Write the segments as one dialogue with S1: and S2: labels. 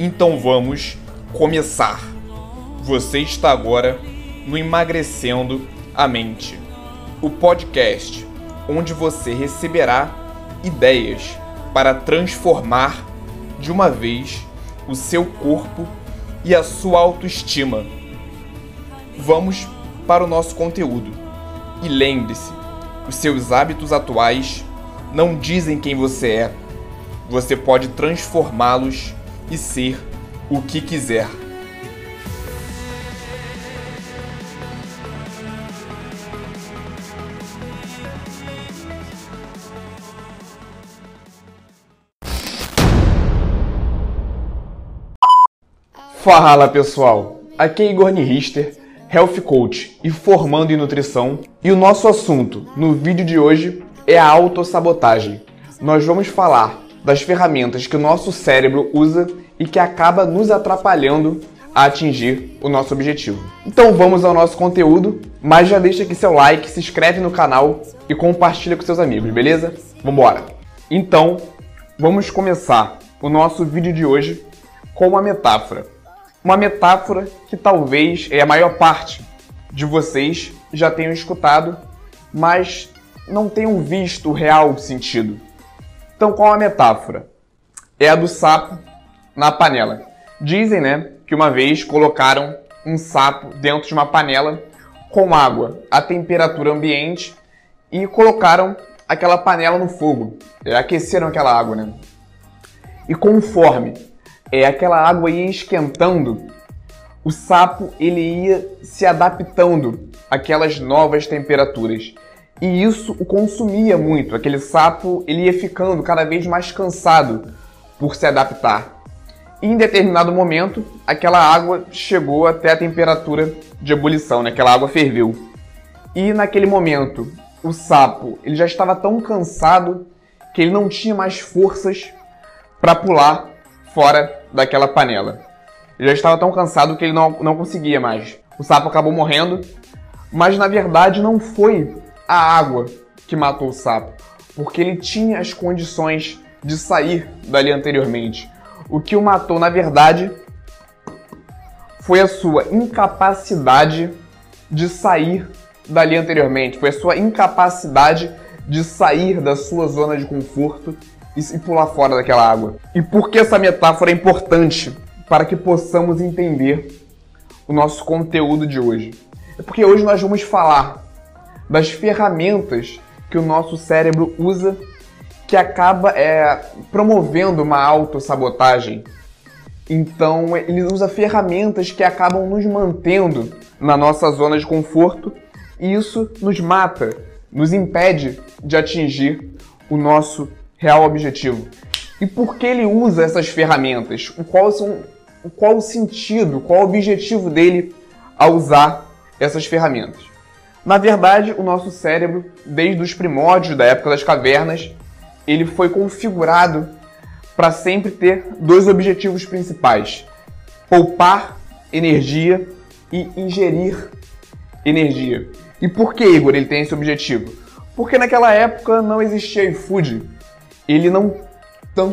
S1: Então vamos começar. Você está agora no Emagrecendo a Mente, o podcast onde você receberá ideias para transformar de uma vez o seu corpo e a sua autoestima. Vamos para o nosso conteúdo. E lembre-se, os seus hábitos atuais não dizem quem você é. Você pode transformá-los e ser o que quiser. Fala pessoal, aqui é Igor Nirister, Health Coach e formando em nutrição, e o nosso assunto no vídeo de hoje é a autossabotagem. Nós vamos falar das ferramentas que o nosso cérebro usa e que acaba nos atrapalhando a atingir o nosso objetivo. Então vamos ao nosso conteúdo, mas já deixa aqui seu like, se inscreve no canal e compartilha com seus amigos, beleza? Vambora! Então, vamos começar o nosso vídeo de hoje com uma metáfora. Uma metáfora que talvez é a maior parte de vocês já tenham escutado, mas não tenham visto o real sentido. Então, qual a metáfora? É a do sapo na panela. Dizem, né, que uma vez colocaram um sapo dentro de uma panela com água a temperatura ambiente e colocaram aquela panela no fogo. É, aqueceram aquela água, né? E conforme é, aquela água ia esquentando, o sapo ele ia se adaptando àquelas novas temperaturas. E isso o consumia muito. Aquele sapo ele ia ficando cada vez mais cansado por se adaptar. E em determinado momento, aquela água chegou até a temperatura de ebulição, né? aquela água ferveu. E naquele momento, o sapo ele já estava tão cansado que ele não tinha mais forças para pular fora daquela panela. Ele já estava tão cansado que ele não, não conseguia mais. O sapo acabou morrendo, mas na verdade não foi a água que matou o sapo, porque ele tinha as condições de sair dali anteriormente. O que o matou, na verdade, foi a sua incapacidade de sair dali anteriormente, foi a sua incapacidade de sair da sua zona de conforto e pular fora daquela água. E por que essa metáfora é importante para que possamos entender o nosso conteúdo de hoje? É porque hoje nós vamos falar das ferramentas que o nosso cérebro usa que acaba é, promovendo uma autossabotagem. Então, ele usa ferramentas que acabam nos mantendo na nossa zona de conforto e isso nos mata, nos impede de atingir o nosso real objetivo. E por que ele usa essas ferramentas? Qual, são, qual o sentido, qual o objetivo dele ao usar essas ferramentas? Na verdade, o nosso cérebro, desde os primórdios da época das cavernas, ele foi configurado para sempre ter dois objetivos principais: poupar energia e ingerir energia. E por que, Igor, ele tem esse objetivo? Porque naquela época não existia iFood. Ele não,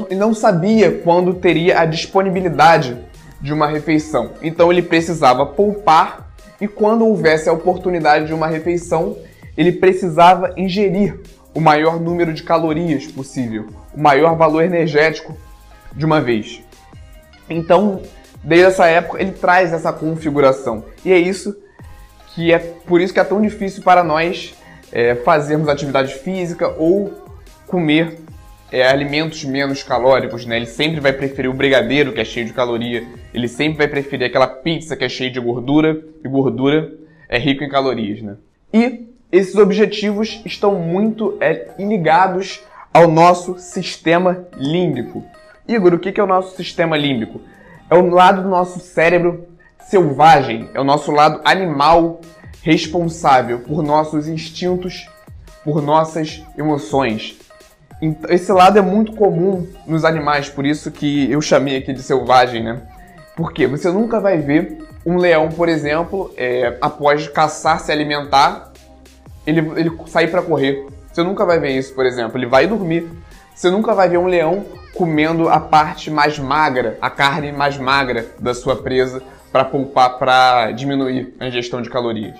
S1: ele não sabia quando teria a disponibilidade de uma refeição. Então ele precisava poupar e quando houvesse a oportunidade de uma refeição, ele precisava ingerir o maior número de calorias possível, o maior valor energético de uma vez. Então, desde essa época, ele traz essa configuração. E é isso que é por isso que é tão difícil para nós é, fazermos atividade física ou comer é, alimentos menos calóricos, né? Ele sempre vai preferir o brigadeiro, que é cheio de caloria. Ele sempre vai preferir aquela pizza que é cheia de gordura. E gordura é rico em calorias, né? E esses objetivos estão muito é, ligados ao nosso sistema límbico. Igor, o que é o nosso sistema límbico? É o lado do nosso cérebro selvagem, é o nosso lado animal responsável por nossos instintos, por nossas emoções. Esse lado é muito comum nos animais, por isso que eu chamei aqui de selvagem, né? Porque você nunca vai ver um leão, por exemplo, é, após caçar, se alimentar, ele, ele sair para correr. Você nunca vai ver isso, por exemplo. Ele vai dormir. Você nunca vai ver um leão comendo a parte mais magra, a carne mais magra da sua presa para poupar, para diminuir a ingestão de calorias.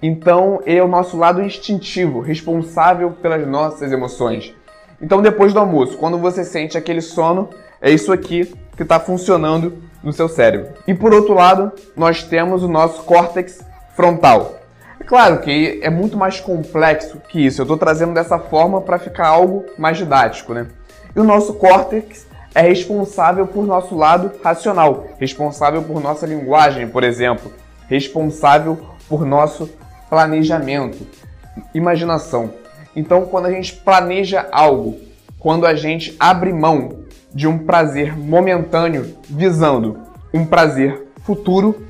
S1: Então, é o nosso lado instintivo, responsável pelas nossas emoções. Então, depois do almoço, quando você sente aquele sono, é isso aqui que está funcionando no seu cérebro. E por outro lado, nós temos o nosso córtex frontal. É claro que é muito mais complexo que isso. Eu estou trazendo dessa forma para ficar algo mais didático, né? E o nosso córtex é responsável por nosso lado racional, responsável por nossa linguagem, por exemplo, responsável por nosso planejamento, imaginação. Então, quando a gente planeja algo, quando a gente abre mão de um prazer momentâneo visando um prazer futuro,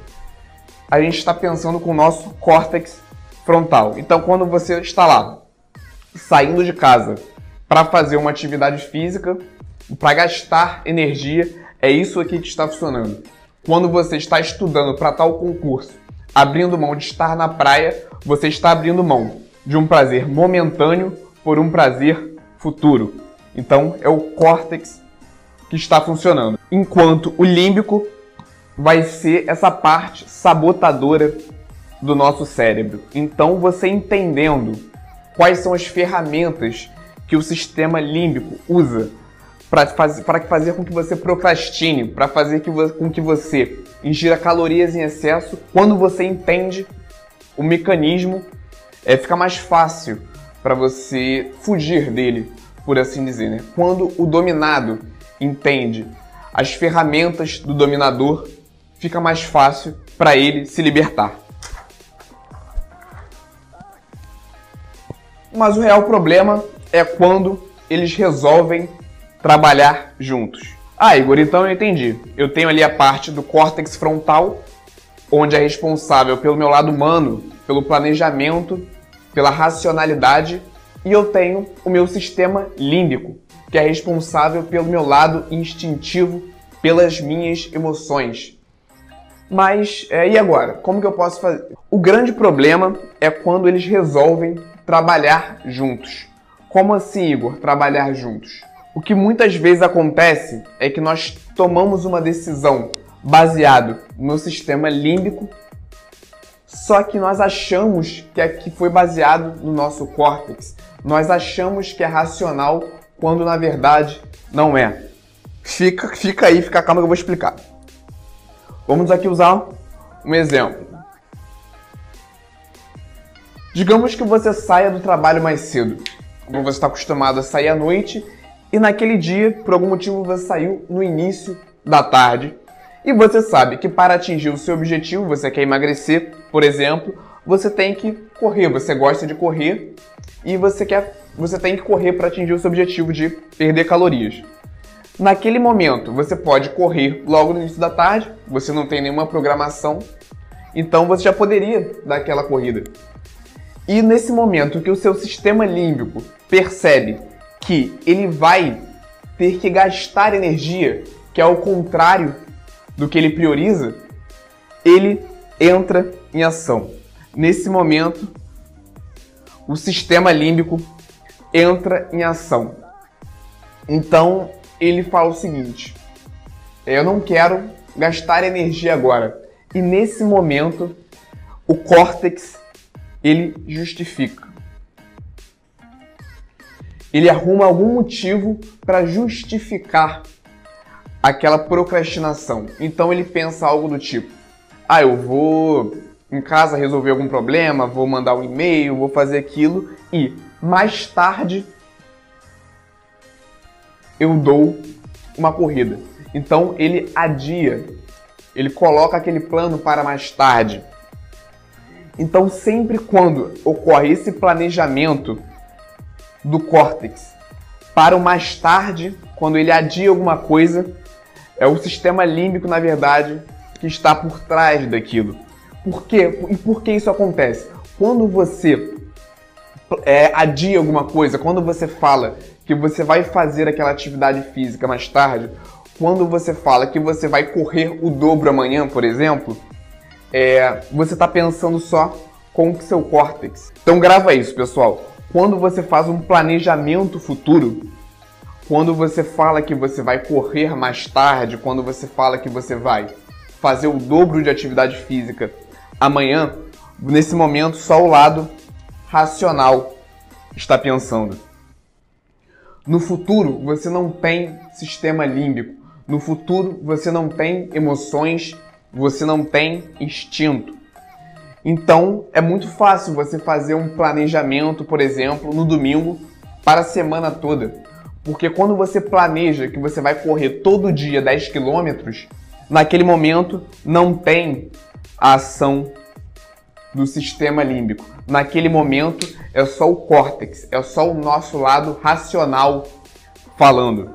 S1: a gente está pensando com o nosso córtex frontal. Então, quando você está lá, saindo de casa para fazer uma atividade física, para gastar energia, é isso aqui que está funcionando. Quando você está estudando para tal concurso, abrindo mão de estar na praia, você está abrindo mão de um prazer momentâneo por um prazer futuro. Então, é o córtex que está funcionando. Enquanto o límbico vai ser essa parte sabotadora do nosso cérebro. Então, você entendendo quais são as ferramentas que o sistema límbico usa para fazer, fazer com que você procrastine, para fazer que, com que você ingira calorias em excesso, quando você entende o mecanismo, é, fica mais fácil para você fugir dele, por assim dizer. Né? Quando o dominado entende as ferramentas do dominador, fica mais fácil para ele se libertar. Mas o real problema é quando eles resolvem trabalhar juntos. Ah, Igor, então eu entendi. Eu tenho ali a parte do córtex frontal, onde é responsável pelo meu lado humano, pelo planejamento, pela racionalidade, e eu tenho o meu sistema límbico, que é responsável pelo meu lado instintivo, pelas minhas emoções. Mas é, e agora? Como que eu posso fazer? O grande problema é quando eles resolvem trabalhar juntos. Como assim, Igor, trabalhar juntos? O que muitas vezes acontece é que nós tomamos uma decisão baseado no sistema límbico, só que nós achamos que aqui foi baseado no nosso córtex. Nós achamos que é racional quando na verdade não é. Fica, fica aí, fica calma que eu vou explicar. Vamos aqui usar um exemplo. Digamos que você saia do trabalho mais cedo, como você está acostumado a sair à noite e naquele dia, por algum motivo, você saiu no início da tarde e você sabe que para atingir o seu objetivo, você quer emagrecer, por exemplo, você tem que correr, você gosta de correr e você quer, você tem que correr para atingir o seu objetivo de perder calorias. Naquele momento, você pode correr logo no início da tarde, você não tem nenhuma programação, então você já poderia dar aquela corrida. E nesse momento que o seu sistema límbico percebe que ele vai ter que gastar energia, que é o contrário do que ele prioriza, ele entra em ação. Nesse momento, o sistema límbico entra em ação. Então, ele fala o seguinte: eu não quero gastar energia agora. E nesse momento, o córtex ele justifica ele arruma algum motivo para justificar aquela procrastinação. Então ele pensa algo do tipo: ah, eu vou em casa resolver algum problema, vou mandar um e-mail, vou fazer aquilo e mais tarde eu dou uma corrida. Então ele adia, ele coloca aquele plano para mais tarde. Então sempre quando ocorre esse planejamento do córtex para o mais tarde, quando ele adia alguma coisa, é o sistema límbico, na verdade, que está por trás daquilo. Por quê? E por que isso acontece? Quando você é, adia alguma coisa, quando você fala que você vai fazer aquela atividade física mais tarde, quando você fala que você vai correr o dobro amanhã, por exemplo, é, você está pensando só com o seu córtex. Então grava isso, pessoal quando você faz um planejamento futuro, quando você fala que você vai correr mais tarde, quando você fala que você vai fazer o dobro de atividade física amanhã, nesse momento só o lado racional está pensando. No futuro, você não tem sistema límbico. No futuro, você não tem emoções, você não tem instinto. Então, é muito fácil você fazer um planejamento, por exemplo, no domingo para a semana toda. Porque quando você planeja que você vai correr todo dia 10 quilômetros, naquele momento não tem a ação do sistema límbico. Naquele momento é só o córtex, é só o nosso lado racional falando.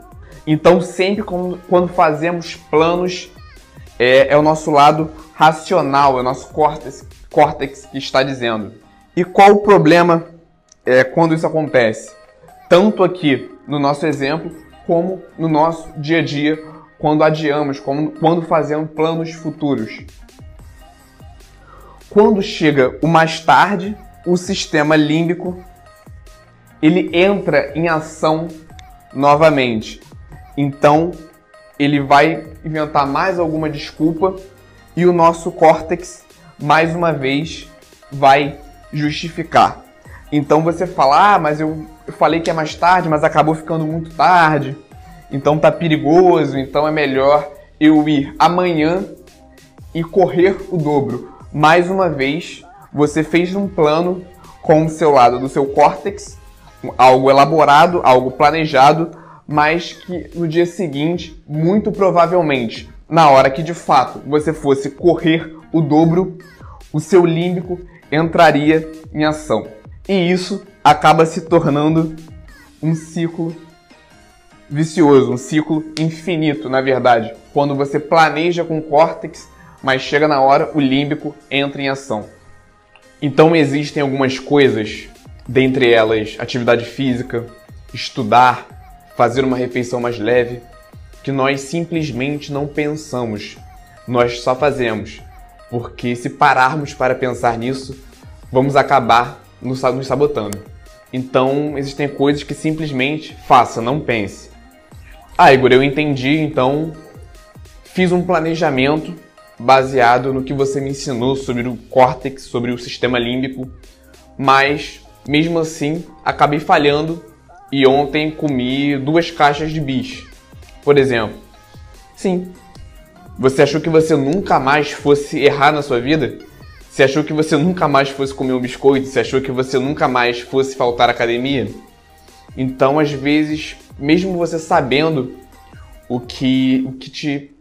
S1: Então, sempre quando fazemos planos, é, é o nosso lado racional, é o nosso córtex, córtex que está dizendo. E qual o problema é, quando isso acontece? Tanto aqui no nosso exemplo, como no nosso dia a dia, quando adiamos, quando fazemos planos futuros. Quando chega o mais tarde, o sistema límbico ele entra em ação novamente. Então, ele vai inventar mais alguma desculpa e o nosso córtex, mais uma vez, vai justificar. Então você fala, ah, mas eu, eu falei que é mais tarde, mas acabou ficando muito tarde, então tá perigoso, então é melhor eu ir amanhã e correr o dobro mais uma vez, você fez um plano com o seu lado do seu córtex, algo elaborado, algo planejado, mas que no dia seguinte, muito provavelmente, na hora que de fato você fosse correr o dobro, o seu límbico entraria em ação. E isso acaba se tornando um ciclo vicioso, um ciclo infinito, na verdade. Quando você planeja com o córtex mas chega na hora, o límbico entra em ação. Então existem algumas coisas, dentre elas atividade física, estudar, fazer uma refeição mais leve, que nós simplesmente não pensamos, nós só fazemos. Porque se pararmos para pensar nisso, vamos acabar nos sabotando. Então existem coisas que simplesmente faça, não pense. Ah, Igor, eu entendi, então fiz um planejamento baseado no que você me ensinou sobre o córtex, sobre o sistema límbico, mas mesmo assim acabei falhando e ontem comi duas caixas de bis, por exemplo. Sim. Você achou que você nunca mais fosse errar na sua vida? Você achou que você nunca mais fosse comer um biscoito? Você achou que você nunca mais fosse faltar à academia? Então, às vezes, mesmo você sabendo o que, o que, te,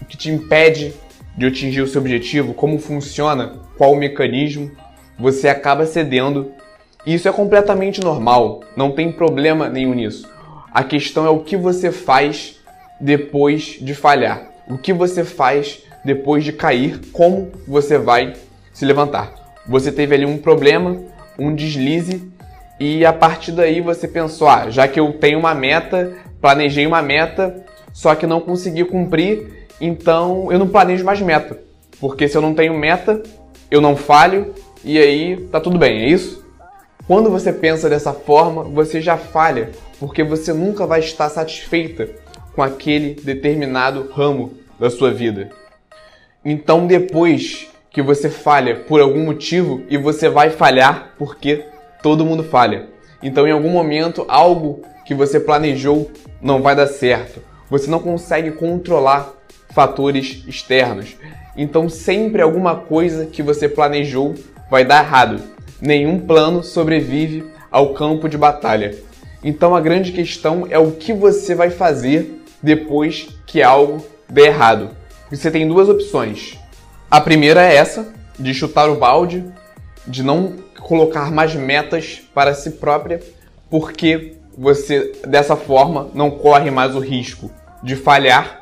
S1: o que te impede de atingir o seu objetivo, como funciona, qual o mecanismo, você acaba cedendo. E isso é completamente normal, não tem problema nenhum nisso. A questão é o que você faz depois de falhar. O que você faz depois de cair, como você vai se levantar. Você teve ali um problema, um deslize, e a partir daí você pensou: ah, já que eu tenho uma meta, planejei uma meta, só que não consegui cumprir, então eu não planejo mais meta. Porque se eu não tenho meta, eu não falho e aí tá tudo bem, é isso? Quando você pensa dessa forma, você já falha, porque você nunca vai estar satisfeita com aquele determinado ramo da sua vida. Então depois que você falha por algum motivo e você vai falhar porque todo mundo falha. Então em algum momento algo que você planejou não vai dar certo. Você não consegue controlar fatores externos. Então sempre alguma coisa que você planejou vai dar errado. Nenhum plano sobrevive ao campo de batalha. Então a grande questão é o que você vai fazer depois que algo der errado. Você tem duas opções. A primeira é essa, de chutar o balde, de não colocar mais metas para si própria, porque você dessa forma não corre mais o risco de falhar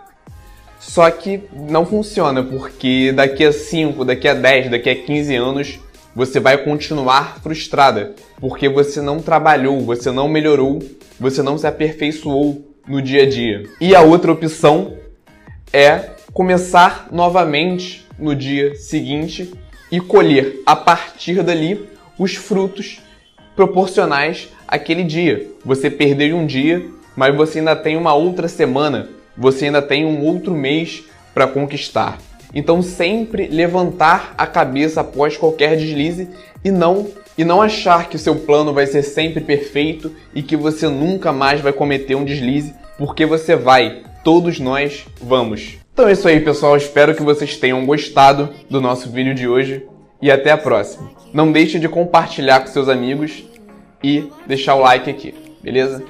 S1: só que não funciona, porque daqui a 5, daqui a 10, daqui a 15 anos você vai continuar frustrada, porque você não trabalhou, você não melhorou, você não se aperfeiçoou no dia a dia. E a outra opção é começar novamente no dia seguinte e colher a partir dali os frutos proporcionais àquele dia. Você perder um dia mas você ainda tem uma outra semana, você ainda tem um outro mês para conquistar. Então sempre levantar a cabeça após qualquer deslize e não e não achar que o seu plano vai ser sempre perfeito e que você nunca mais vai cometer um deslize, porque você vai, todos nós vamos. Então é isso aí, pessoal. Espero que vocês tenham gostado do nosso vídeo de hoje e até a próxima. Não deixe de compartilhar com seus amigos e deixar o like aqui, beleza?